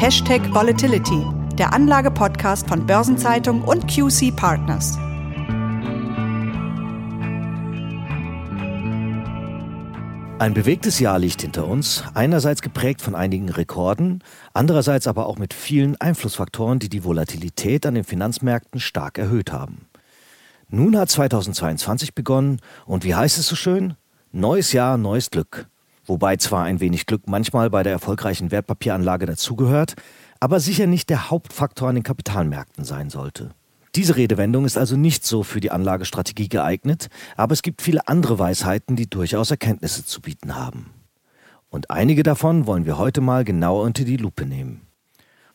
Hashtag Volatility, der Anlage-Podcast von Börsenzeitung und QC Partners. Ein bewegtes Jahr liegt hinter uns, einerseits geprägt von einigen Rekorden, andererseits aber auch mit vielen Einflussfaktoren, die die Volatilität an den Finanzmärkten stark erhöht haben. Nun hat 2022 begonnen und wie heißt es so schön? Neues Jahr, neues Glück. Wobei zwar ein wenig Glück manchmal bei der erfolgreichen Wertpapieranlage dazugehört, aber sicher nicht der Hauptfaktor an den Kapitalmärkten sein sollte. Diese Redewendung ist also nicht so für die Anlagestrategie geeignet, aber es gibt viele andere Weisheiten, die durchaus Erkenntnisse zu bieten haben. Und einige davon wollen wir heute mal genauer unter die Lupe nehmen.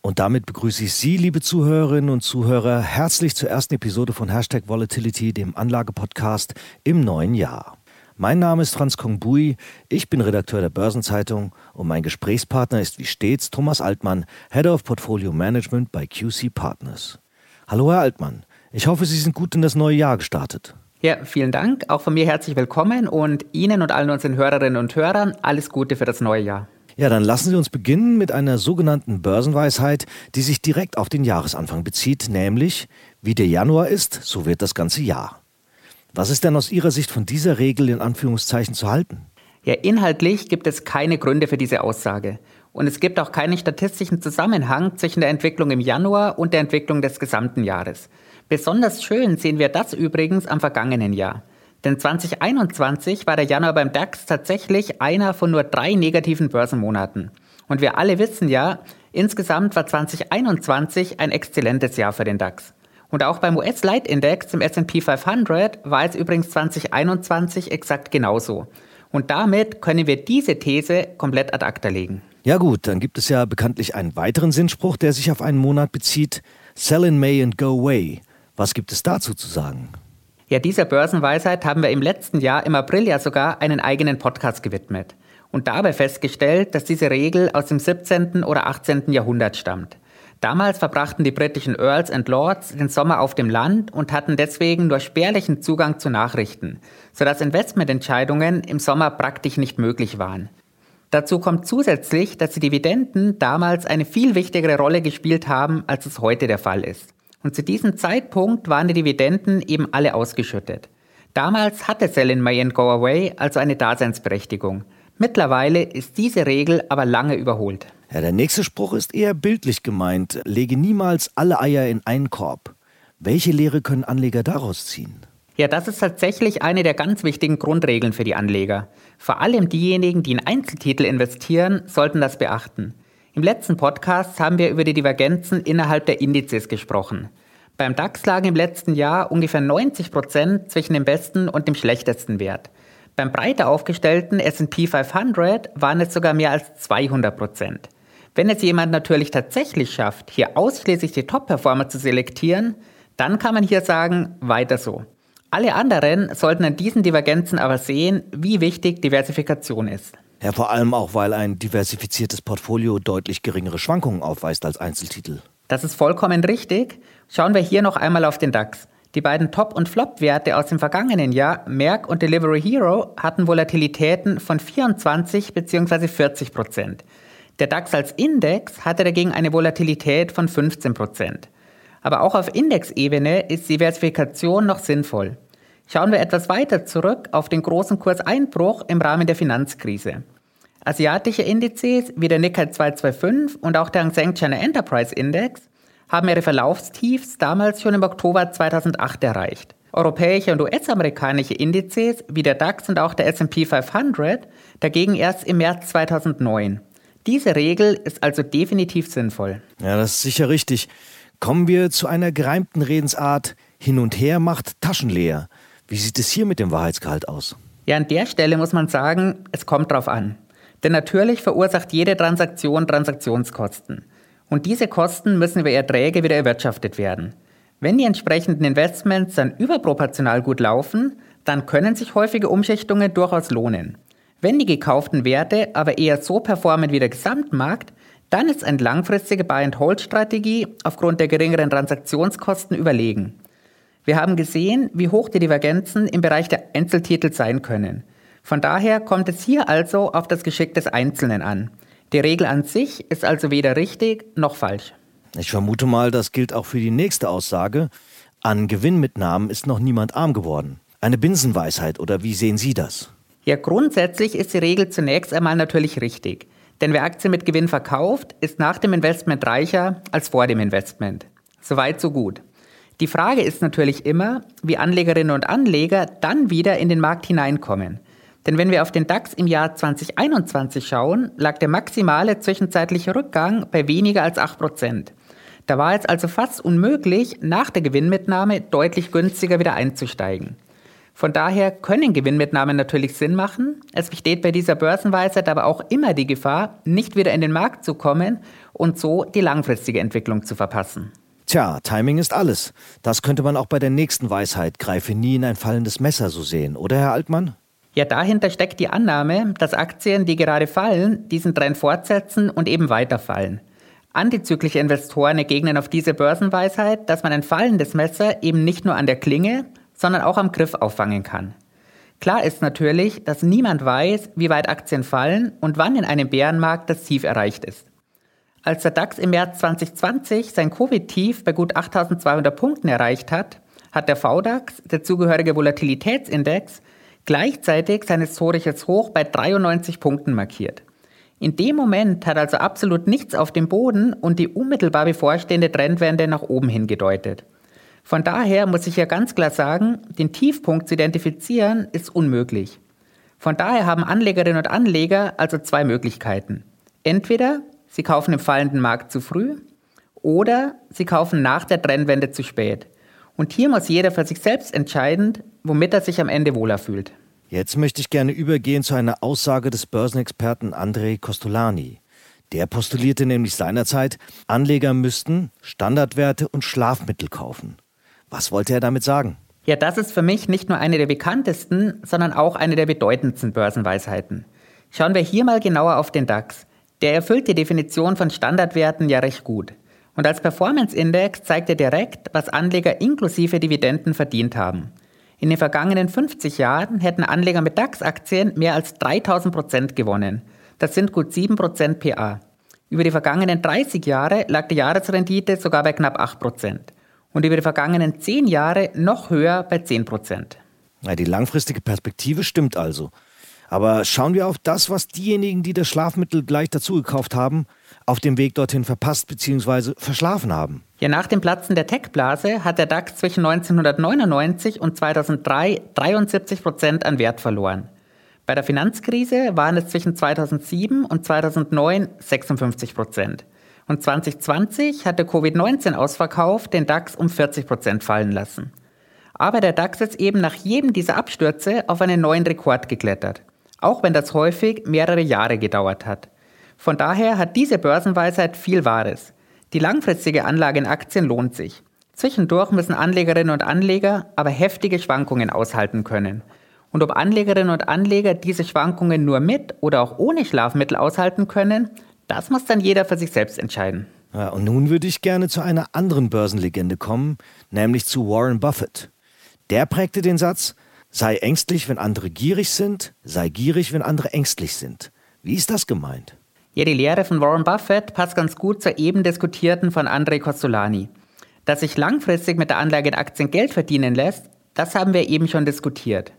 Und damit begrüße ich Sie, liebe Zuhörerinnen und Zuhörer, herzlich zur ersten Episode von Hashtag Volatility, dem Anlagepodcast im neuen Jahr. Mein Name ist Franz Kongbui, ich bin Redakteur der Börsenzeitung und mein Gesprächspartner ist wie stets Thomas Altmann, Head of Portfolio Management bei QC Partners. Hallo Herr Altmann, ich hoffe, Sie sind gut in das neue Jahr gestartet. Ja, vielen Dank. Auch von mir herzlich willkommen und Ihnen und allen unseren Hörerinnen und Hörern alles Gute für das neue Jahr. Ja, dann lassen Sie uns beginnen mit einer sogenannten Börsenweisheit, die sich direkt auf den Jahresanfang bezieht, nämlich wie der Januar ist, so wird das ganze Jahr. Was ist denn aus Ihrer Sicht von dieser Regel in Anführungszeichen zu halten? Ja, inhaltlich gibt es keine Gründe für diese Aussage. Und es gibt auch keinen statistischen Zusammenhang zwischen der Entwicklung im Januar und der Entwicklung des gesamten Jahres. Besonders schön sehen wir das übrigens am vergangenen Jahr. Denn 2021 war der Januar beim DAX tatsächlich einer von nur drei negativen Börsenmonaten. Und wir alle wissen ja, insgesamt war 2021 ein exzellentes Jahr für den DAX. Und auch beim US-Leitindex im S&P 500 war es übrigens 2021 exakt genauso. Und damit können wir diese These komplett ad acta legen. Ja gut, dann gibt es ja bekanntlich einen weiteren Sinnspruch, der sich auf einen Monat bezieht. Sell in May and go away. Was gibt es dazu zu sagen? Ja, dieser Börsenweisheit haben wir im letzten Jahr im April ja sogar einen eigenen Podcast gewidmet und dabei festgestellt, dass diese Regel aus dem 17. oder 18. Jahrhundert stammt. Damals verbrachten die britischen Earls and Lords den Sommer auf dem Land und hatten deswegen nur spärlichen Zugang zu Nachrichten, sodass Investmententscheidungen im Sommer praktisch nicht möglich waren. Dazu kommt zusätzlich, dass die Dividenden damals eine viel wichtigere Rolle gespielt haben, als es heute der Fall ist. Und zu diesem Zeitpunkt waren die Dividenden eben alle ausgeschüttet. Damals hatte Sell in May and Go Away also eine Daseinsberechtigung. Mittlerweile ist diese Regel aber lange überholt. Ja, der nächste Spruch ist eher bildlich gemeint. Lege niemals alle Eier in einen Korb. Welche Lehre können Anleger daraus ziehen? Ja, das ist tatsächlich eine der ganz wichtigen Grundregeln für die Anleger. Vor allem diejenigen, die in Einzeltitel investieren, sollten das beachten. Im letzten Podcast haben wir über die Divergenzen innerhalb der Indizes gesprochen. Beim DAX lagen im letzten Jahr ungefähr 90 Prozent zwischen dem besten und dem schlechtesten Wert. Beim breiter aufgestellten S&P 500 waren es sogar mehr als 200 Prozent. Wenn es jemand natürlich tatsächlich schafft, hier ausschließlich die Top-Performer zu selektieren, dann kann man hier sagen, weiter so. Alle anderen sollten an diesen Divergenzen aber sehen, wie wichtig Diversifikation ist. Ja, vor allem auch, weil ein diversifiziertes Portfolio deutlich geringere Schwankungen aufweist als Einzeltitel. Das ist vollkommen richtig. Schauen wir hier noch einmal auf den DAX. Die beiden Top- und Flop-Werte aus dem vergangenen Jahr, Merck und Delivery Hero, hatten Volatilitäten von 24 bzw. 40 Prozent. Der DAX als Index hatte dagegen eine Volatilität von 15 Prozent. Aber auch auf Indexebene ist Diversifikation noch sinnvoll. Schauen wir etwas weiter zurück auf den großen Kurseinbruch im Rahmen der Finanzkrise. Asiatische Indizes wie der Nikkei 225 und auch der Hang Seng China Enterprise Index haben ihre Verlaufstiefs damals schon im Oktober 2008 erreicht. Europäische und US-amerikanische Indizes wie der DAX und auch der S&P 500 dagegen erst im März 2009. Diese Regel ist also definitiv sinnvoll. Ja, das ist sicher richtig. Kommen wir zu einer gereimten Redensart, hin und her macht Taschen leer. Wie sieht es hier mit dem Wahrheitsgehalt aus? Ja, an der Stelle muss man sagen, es kommt drauf an. Denn natürlich verursacht jede Transaktion Transaktionskosten. Und diese Kosten müssen über Erträge wieder erwirtschaftet werden. Wenn die entsprechenden Investments dann überproportional gut laufen, dann können sich häufige Umschichtungen durchaus lohnen. Wenn die gekauften Werte aber eher so performen wie der Gesamtmarkt, dann ist eine langfristige Buy-and-Hold-Strategie aufgrund der geringeren Transaktionskosten überlegen. Wir haben gesehen, wie hoch die Divergenzen im Bereich der Einzeltitel sein können. Von daher kommt es hier also auf das Geschick des Einzelnen an. Die Regel an sich ist also weder richtig noch falsch. Ich vermute mal, das gilt auch für die nächste Aussage. An Gewinnmitnahmen ist noch niemand arm geworden. Eine Binsenweisheit oder wie sehen Sie das? Ja, grundsätzlich ist die Regel zunächst einmal natürlich richtig. Denn wer Aktien mit Gewinn verkauft, ist nach dem Investment reicher als vor dem Investment. Soweit, so gut. Die Frage ist natürlich immer, wie Anlegerinnen und Anleger dann wieder in den Markt hineinkommen. Denn wenn wir auf den DAX im Jahr 2021 schauen, lag der maximale zwischenzeitliche Rückgang bei weniger als 8%. Da war es also fast unmöglich, nach der Gewinnmitnahme deutlich günstiger wieder einzusteigen. Von daher können Gewinnmitnahmen natürlich Sinn machen. Es besteht bei dieser Börsenweisheit aber auch immer die Gefahr, nicht wieder in den Markt zu kommen und so die langfristige Entwicklung zu verpassen. Tja, Timing ist alles. Das könnte man auch bei der nächsten Weisheit, greife nie in ein fallendes Messer so sehen, oder Herr Altmann? Ja, dahinter steckt die Annahme, dass Aktien, die gerade fallen, diesen Trend fortsetzen und eben weiterfallen. Antizyklische Investoren ergegnen auf diese Börsenweisheit, dass man ein fallendes Messer eben nicht nur an der Klinge, sondern auch am Griff auffangen kann. Klar ist natürlich, dass niemand weiß, wie weit Aktien fallen und wann in einem Bärenmarkt das Tief erreicht ist. Als der DAX im März 2020 sein Covid-Tief bei gut 8200 Punkten erreicht hat, hat der VDAX, der zugehörige Volatilitätsindex, gleichzeitig sein historisches Hoch bei 93 Punkten markiert. In dem Moment hat also absolut nichts auf dem Boden und die unmittelbar bevorstehende Trendwende nach oben hingedeutet. Von daher muss ich ja ganz klar sagen, den Tiefpunkt zu identifizieren ist unmöglich. Von daher haben Anlegerinnen und Anleger also zwei Möglichkeiten. Entweder sie kaufen im fallenden Markt zu früh oder sie kaufen nach der Trennwende zu spät. Und hier muss jeder für sich selbst entscheiden, womit er sich am Ende wohler fühlt. Jetzt möchte ich gerne übergehen zu einer Aussage des Börsenexperten Andrei Costolani. Der postulierte nämlich seinerzeit, Anleger müssten Standardwerte und Schlafmittel kaufen. Was wollte er damit sagen? Ja, das ist für mich nicht nur eine der bekanntesten, sondern auch eine der bedeutendsten Börsenweisheiten. Schauen wir hier mal genauer auf den DAX. Der erfüllt die Definition von Standardwerten ja recht gut. Und als Performance-Index zeigt er direkt, was Anleger inklusive Dividenden verdient haben. In den vergangenen 50 Jahren hätten Anleger mit DAX-Aktien mehr als 3000 Prozent gewonnen. Das sind gut 7 Prozent PA. Über die vergangenen 30 Jahre lag die Jahresrendite sogar bei knapp 8 Prozent und über die vergangenen zehn Jahre noch höher bei 10 Prozent. Ja, die langfristige Perspektive stimmt also. Aber schauen wir auf das, was diejenigen, die das Schlafmittel gleich dazu gekauft haben, auf dem Weg dorthin verpasst bzw. verschlafen haben. Ja, nach dem Platzen der Tech-Blase hat der DAX zwischen 1999 und 2003 73 Prozent an Wert verloren. Bei der Finanzkrise waren es zwischen 2007 und 2009 56 Prozent. Und 2020 hat der Covid-19-Ausverkauf den DAX um 40 Prozent fallen lassen. Aber der DAX ist eben nach jedem dieser Abstürze auf einen neuen Rekord geklettert, auch wenn das häufig mehrere Jahre gedauert hat. Von daher hat diese Börsenweisheit viel Wahres. Die langfristige Anlage in Aktien lohnt sich. Zwischendurch müssen Anlegerinnen und Anleger aber heftige Schwankungen aushalten können. Und ob Anlegerinnen und Anleger diese Schwankungen nur mit oder auch ohne Schlafmittel aushalten können, das muss dann jeder für sich selbst entscheiden. Ja, und nun würde ich gerne zu einer anderen Börsenlegende kommen, nämlich zu Warren Buffett. Der prägte den Satz, sei ängstlich, wenn andere gierig sind, sei gierig, wenn andere ängstlich sind. Wie ist das gemeint? Ja, die Lehre von Warren Buffett passt ganz gut zur eben diskutierten von Andrei Costolani. Dass sich langfristig mit der Anlage in Aktien Geld verdienen lässt, das haben wir eben schon diskutiert.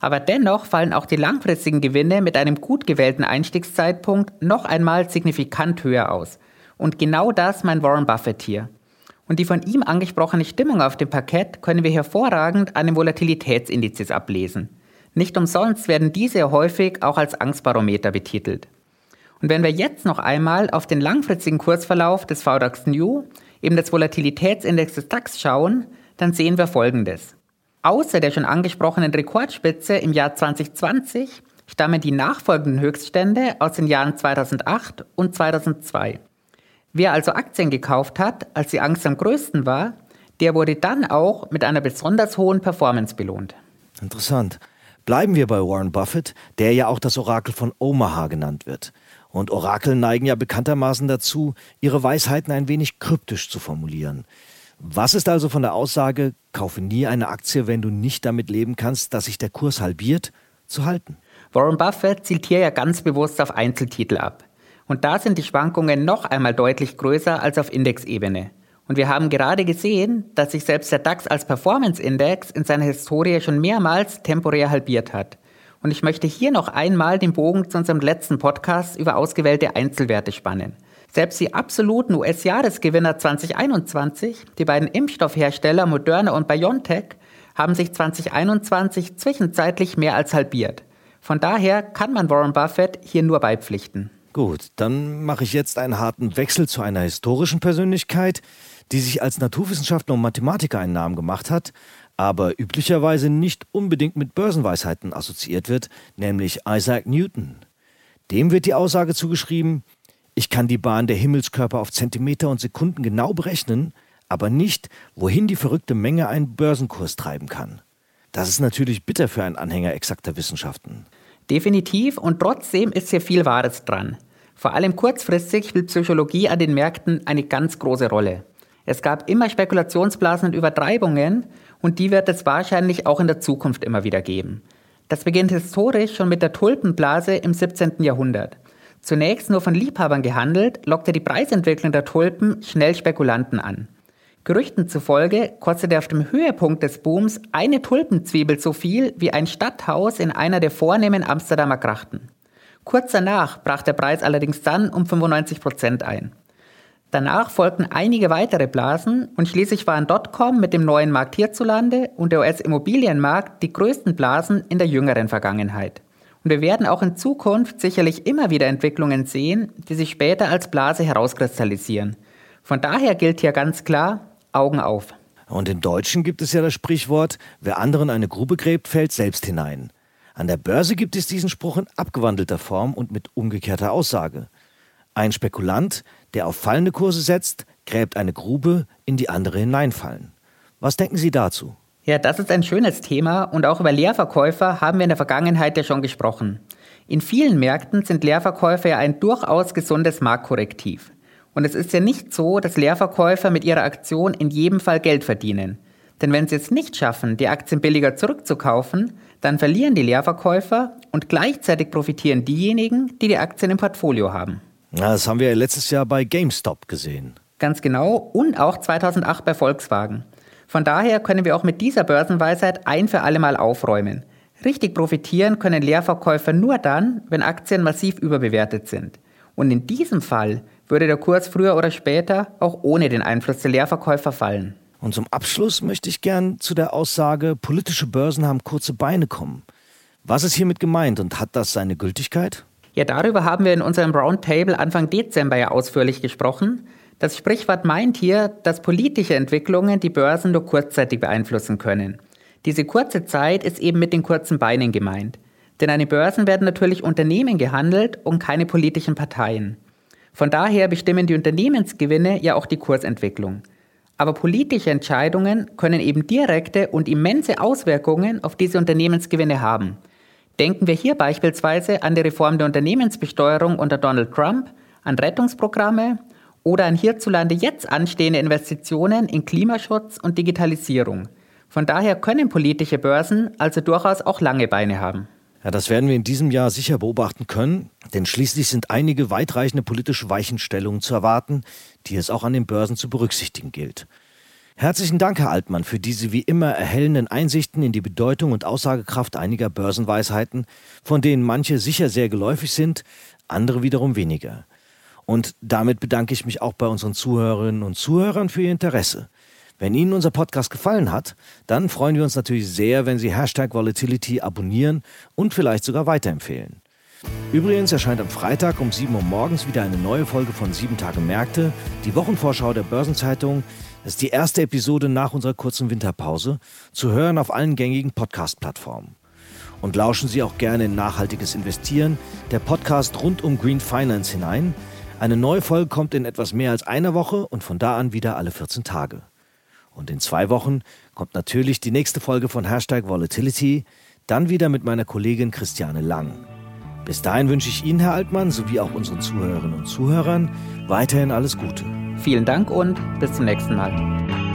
Aber dennoch fallen auch die langfristigen Gewinne mit einem gut gewählten Einstiegszeitpunkt noch einmal signifikant höher aus. Und genau das meint Warren Buffett hier. Und die von ihm angesprochene Stimmung auf dem Parkett können wir hervorragend an den Volatilitätsindizes ablesen. Nicht umsonst werden diese häufig auch als Angstbarometer betitelt. Und wenn wir jetzt noch einmal auf den langfristigen Kursverlauf des VDAX New, eben des Volatilitätsindex des DAX schauen, dann sehen wir Folgendes. Außer der schon angesprochenen Rekordspitze im Jahr 2020 stammen die nachfolgenden Höchststände aus den Jahren 2008 und 2002. Wer also Aktien gekauft hat, als die Angst am größten war, der wurde dann auch mit einer besonders hohen Performance belohnt. Interessant. Bleiben wir bei Warren Buffett, der ja auch das Orakel von Omaha genannt wird. Und Orakel neigen ja bekanntermaßen dazu, ihre Weisheiten ein wenig kryptisch zu formulieren. Was ist also von der Aussage, kaufe nie eine Aktie, wenn du nicht damit leben kannst, dass sich der Kurs halbiert, zu halten? Warren Buffett zielt hier ja ganz bewusst auf Einzeltitel ab. Und da sind die Schwankungen noch einmal deutlich größer als auf Indexebene. Und wir haben gerade gesehen, dass sich selbst der DAX als Performance-Index in seiner Historie schon mehrmals temporär halbiert hat. Und ich möchte hier noch einmal den Bogen zu unserem letzten Podcast über ausgewählte Einzelwerte spannen. Selbst die absoluten US-Jahresgewinner 2021, die beiden Impfstoffhersteller Moderna und BioNTech, haben sich 2021 zwischenzeitlich mehr als halbiert. Von daher kann man Warren Buffett hier nur beipflichten. Gut, dann mache ich jetzt einen harten Wechsel zu einer historischen Persönlichkeit, die sich als Naturwissenschaftler und Mathematiker einen Namen gemacht hat, aber üblicherweise nicht unbedingt mit Börsenweisheiten assoziiert wird, nämlich Isaac Newton. Dem wird die Aussage zugeschrieben, ich kann die Bahn der Himmelskörper auf Zentimeter und Sekunden genau berechnen, aber nicht, wohin die verrückte Menge einen Börsenkurs treiben kann. Das ist natürlich bitter für einen Anhänger exakter Wissenschaften. Definitiv und trotzdem ist hier viel Wahres dran. Vor allem kurzfristig spielt Psychologie an den Märkten eine ganz große Rolle. Es gab immer Spekulationsblasen und Übertreibungen und die wird es wahrscheinlich auch in der Zukunft immer wieder geben. Das beginnt historisch schon mit der Tulpenblase im 17. Jahrhundert. Zunächst nur von Liebhabern gehandelt, lockte die Preisentwicklung der Tulpen schnell Spekulanten an. Gerüchten zufolge kostete auf dem Höhepunkt des Booms eine Tulpenzwiebel so viel wie ein Stadthaus in einer der vornehmen Amsterdamer Grachten. Kurz danach brach der Preis allerdings dann um 95 Prozent ein. Danach folgten einige weitere Blasen und schließlich waren Dotcom mit dem neuen Markt hierzulande und der US-Immobilienmarkt die größten Blasen in der jüngeren Vergangenheit. Und wir werden auch in Zukunft sicherlich immer wieder Entwicklungen sehen, die sich später als Blase herauskristallisieren. Von daher gilt hier ganz klar, Augen auf. Und im Deutschen gibt es ja das Sprichwort, wer anderen eine Grube gräbt, fällt selbst hinein. An der Börse gibt es diesen Spruch in abgewandelter Form und mit umgekehrter Aussage. Ein Spekulant, der auf fallende Kurse setzt, gräbt eine Grube, in die andere hineinfallen. Was denken Sie dazu? Ja, das ist ein schönes Thema und auch über Leerverkäufer haben wir in der Vergangenheit ja schon gesprochen. In vielen Märkten sind Leerverkäufer ja ein durchaus gesundes Marktkorrektiv. Und es ist ja nicht so, dass Leerverkäufer mit ihrer Aktion in jedem Fall Geld verdienen. Denn wenn sie es nicht schaffen, die Aktien billiger zurückzukaufen, dann verlieren die Leerverkäufer und gleichzeitig profitieren diejenigen, die die Aktien im Portfolio haben. Ja, das haben wir letztes Jahr bei GameStop gesehen. Ganz genau und auch 2008 bei Volkswagen. Von daher können wir auch mit dieser Börsenweisheit ein für alle Mal aufräumen. Richtig profitieren können Leerverkäufer nur dann, wenn Aktien massiv überbewertet sind. Und in diesem Fall würde der Kurs früher oder später auch ohne den Einfluss der Leerverkäufer fallen. Und zum Abschluss möchte ich gern zu der Aussage, politische Börsen haben kurze Beine kommen. Was ist hiermit gemeint und hat das seine Gültigkeit? Ja, darüber haben wir in unserem Roundtable Anfang Dezember ja ausführlich gesprochen. Das Sprichwort meint hier, dass politische Entwicklungen die Börsen nur kurzzeitig beeinflussen können. Diese kurze Zeit ist eben mit den kurzen Beinen gemeint. Denn an den Börsen werden natürlich Unternehmen gehandelt und keine politischen Parteien. Von daher bestimmen die Unternehmensgewinne ja auch die Kursentwicklung. Aber politische Entscheidungen können eben direkte und immense Auswirkungen auf diese Unternehmensgewinne haben. Denken wir hier beispielsweise an die Reform der Unternehmensbesteuerung unter Donald Trump, an Rettungsprogramme oder an hierzulande jetzt anstehende Investitionen in Klimaschutz und Digitalisierung. Von daher können politische Börsen also durchaus auch lange Beine haben. Ja, das werden wir in diesem Jahr sicher beobachten können, denn schließlich sind einige weitreichende politische Weichenstellungen zu erwarten, die es auch an den Börsen zu berücksichtigen gilt. Herzlichen Dank, Herr Altmann, für diese wie immer erhellenden Einsichten in die Bedeutung und Aussagekraft einiger Börsenweisheiten, von denen manche sicher sehr geläufig sind, andere wiederum weniger. Und damit bedanke ich mich auch bei unseren Zuhörerinnen und Zuhörern für Ihr Interesse. Wenn Ihnen unser Podcast gefallen hat, dann freuen wir uns natürlich sehr, wenn Sie Hashtag Volatility abonnieren und vielleicht sogar weiterempfehlen. Übrigens erscheint am Freitag um 7 Uhr morgens wieder eine neue Folge von 7 Tage Märkte, die Wochenvorschau der Börsenzeitung. Das ist die erste Episode nach unserer kurzen Winterpause, zu hören auf allen gängigen Podcast-Plattformen. Und lauschen Sie auch gerne in nachhaltiges Investieren, der Podcast rund um Green Finance hinein. Eine neue Folge kommt in etwas mehr als einer Woche und von da an wieder alle 14 Tage. Und in zwei Wochen kommt natürlich die nächste Folge von Hashtag Volatility, dann wieder mit meiner Kollegin Christiane Lang. Bis dahin wünsche ich Ihnen, Herr Altmann, sowie auch unseren Zuhörerinnen und Zuhörern weiterhin alles Gute. Vielen Dank und bis zum nächsten Mal.